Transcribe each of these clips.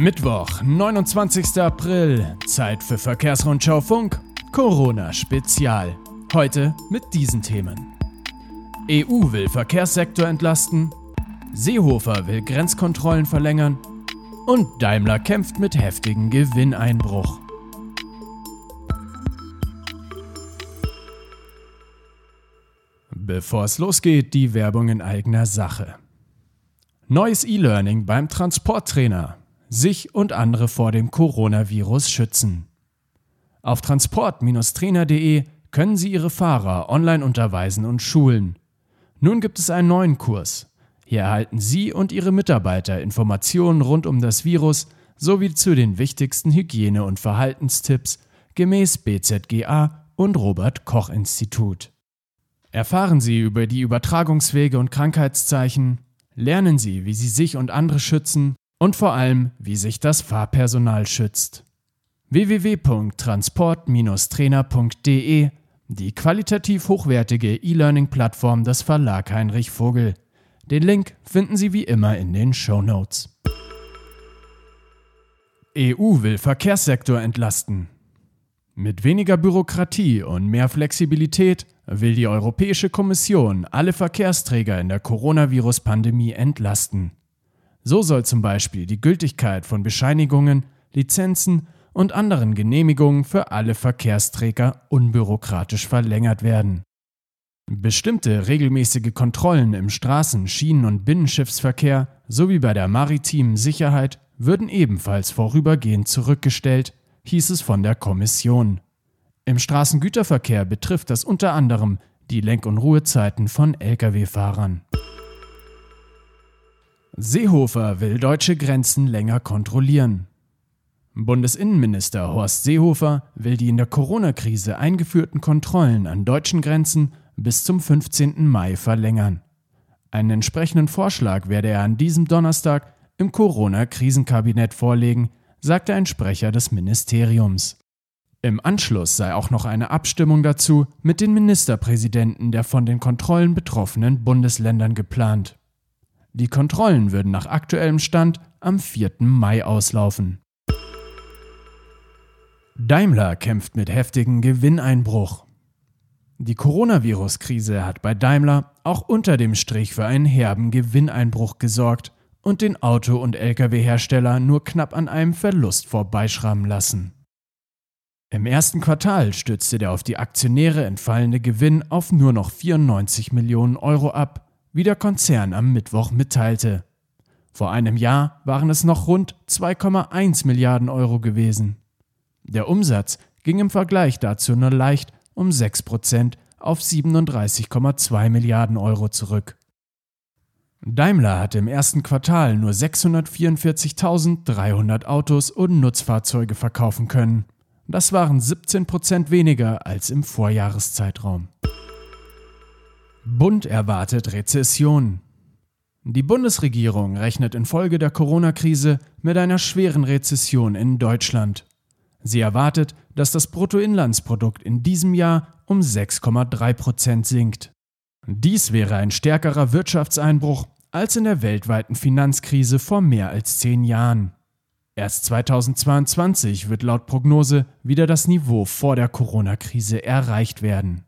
Mittwoch, 29. April, Zeit für Verkehrsrundschau Funk, Corona Spezial. Heute mit diesen Themen. EU will Verkehrssektor entlasten, Seehofer will Grenzkontrollen verlängern und Daimler kämpft mit heftigem Gewinneinbruch. Bevor es losgeht, die Werbung in eigener Sache. Neues E-Learning beim Transporttrainer sich und andere vor dem Coronavirus schützen. Auf transport-trainer.de können Sie Ihre Fahrer online unterweisen und schulen. Nun gibt es einen neuen Kurs. Hier erhalten Sie und Ihre Mitarbeiter Informationen rund um das Virus sowie zu den wichtigsten Hygiene- und Verhaltenstipps gemäß BZGA und Robert Koch Institut. Erfahren Sie über die Übertragungswege und Krankheitszeichen, lernen Sie, wie Sie sich und andere schützen und vor allem, wie sich das Fahrpersonal schützt. www.transport-trainer.de Die qualitativ hochwertige E-Learning-Plattform des Verlag Heinrich Vogel. Den Link finden Sie wie immer in den Show Notes. EU will Verkehrssektor entlasten. Mit weniger Bürokratie und mehr Flexibilität will die Europäische Kommission alle Verkehrsträger in der Coronavirus-Pandemie entlasten. So soll zum Beispiel die Gültigkeit von Bescheinigungen, Lizenzen und anderen Genehmigungen für alle Verkehrsträger unbürokratisch verlängert werden. Bestimmte regelmäßige Kontrollen im Straßen-, Schienen- und Binnenschiffsverkehr sowie bei der maritimen Sicherheit würden ebenfalls vorübergehend zurückgestellt, hieß es von der Kommission. Im Straßengüterverkehr betrifft das unter anderem die Lenk- und Ruhezeiten von Lkw-Fahrern. Seehofer will deutsche Grenzen länger kontrollieren. Bundesinnenminister Horst Seehofer will die in der Corona-Krise eingeführten Kontrollen an deutschen Grenzen bis zum 15. Mai verlängern. Einen entsprechenden Vorschlag werde er an diesem Donnerstag im Corona-Krisenkabinett vorlegen, sagte ein Sprecher des Ministeriums. Im Anschluss sei auch noch eine Abstimmung dazu mit den Ministerpräsidenten der von den Kontrollen betroffenen Bundesländern geplant. Die Kontrollen würden nach aktuellem Stand am 4. Mai auslaufen. Daimler kämpft mit heftigem Gewinneinbruch. Die Coronavirus-Krise hat bei Daimler auch unter dem Strich für einen herben Gewinneinbruch gesorgt und den Auto- und Lkw-Hersteller nur knapp an einem Verlust vorbeischrammen lassen. Im ersten Quartal stützte der auf die Aktionäre entfallene Gewinn auf nur noch 94 Millionen Euro ab wie der Konzern am Mittwoch mitteilte. Vor einem Jahr waren es noch rund 2,1 Milliarden Euro gewesen. Der Umsatz ging im Vergleich dazu nur leicht um 6 Prozent auf 37,2 Milliarden Euro zurück. Daimler hatte im ersten Quartal nur 644.300 Autos und Nutzfahrzeuge verkaufen können. Das waren 17 Prozent weniger als im Vorjahreszeitraum. Bund erwartet Rezession. Die Bundesregierung rechnet infolge der Corona-Krise mit einer schweren Rezession in Deutschland. Sie erwartet, dass das Bruttoinlandsprodukt in diesem Jahr um 6,3 Prozent sinkt. Dies wäre ein stärkerer Wirtschaftseinbruch als in der weltweiten Finanzkrise vor mehr als zehn Jahren. Erst 2022 wird laut Prognose wieder das Niveau vor der Corona-Krise erreicht werden.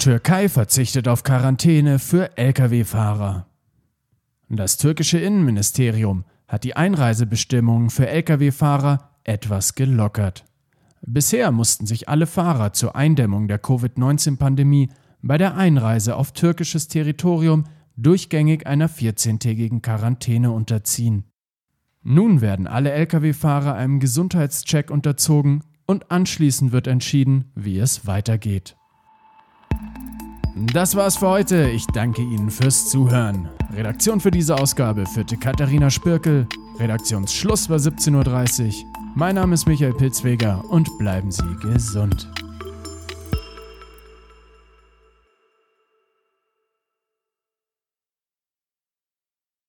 Türkei verzichtet auf Quarantäne für Lkw-Fahrer. Das türkische Innenministerium hat die Einreisebestimmungen für Lkw-Fahrer etwas gelockert. Bisher mussten sich alle Fahrer zur Eindämmung der Covid-19-Pandemie bei der Einreise auf türkisches Territorium durchgängig einer 14-tägigen Quarantäne unterziehen. Nun werden alle Lkw-Fahrer einem Gesundheitscheck unterzogen und anschließend wird entschieden, wie es weitergeht. Das war's für heute. Ich danke Ihnen fürs Zuhören. Redaktion für diese Ausgabe führte Katharina Spirkel. Redaktionsschluss war 17.30 Uhr. Mein Name ist Michael Pilzweger und bleiben Sie gesund.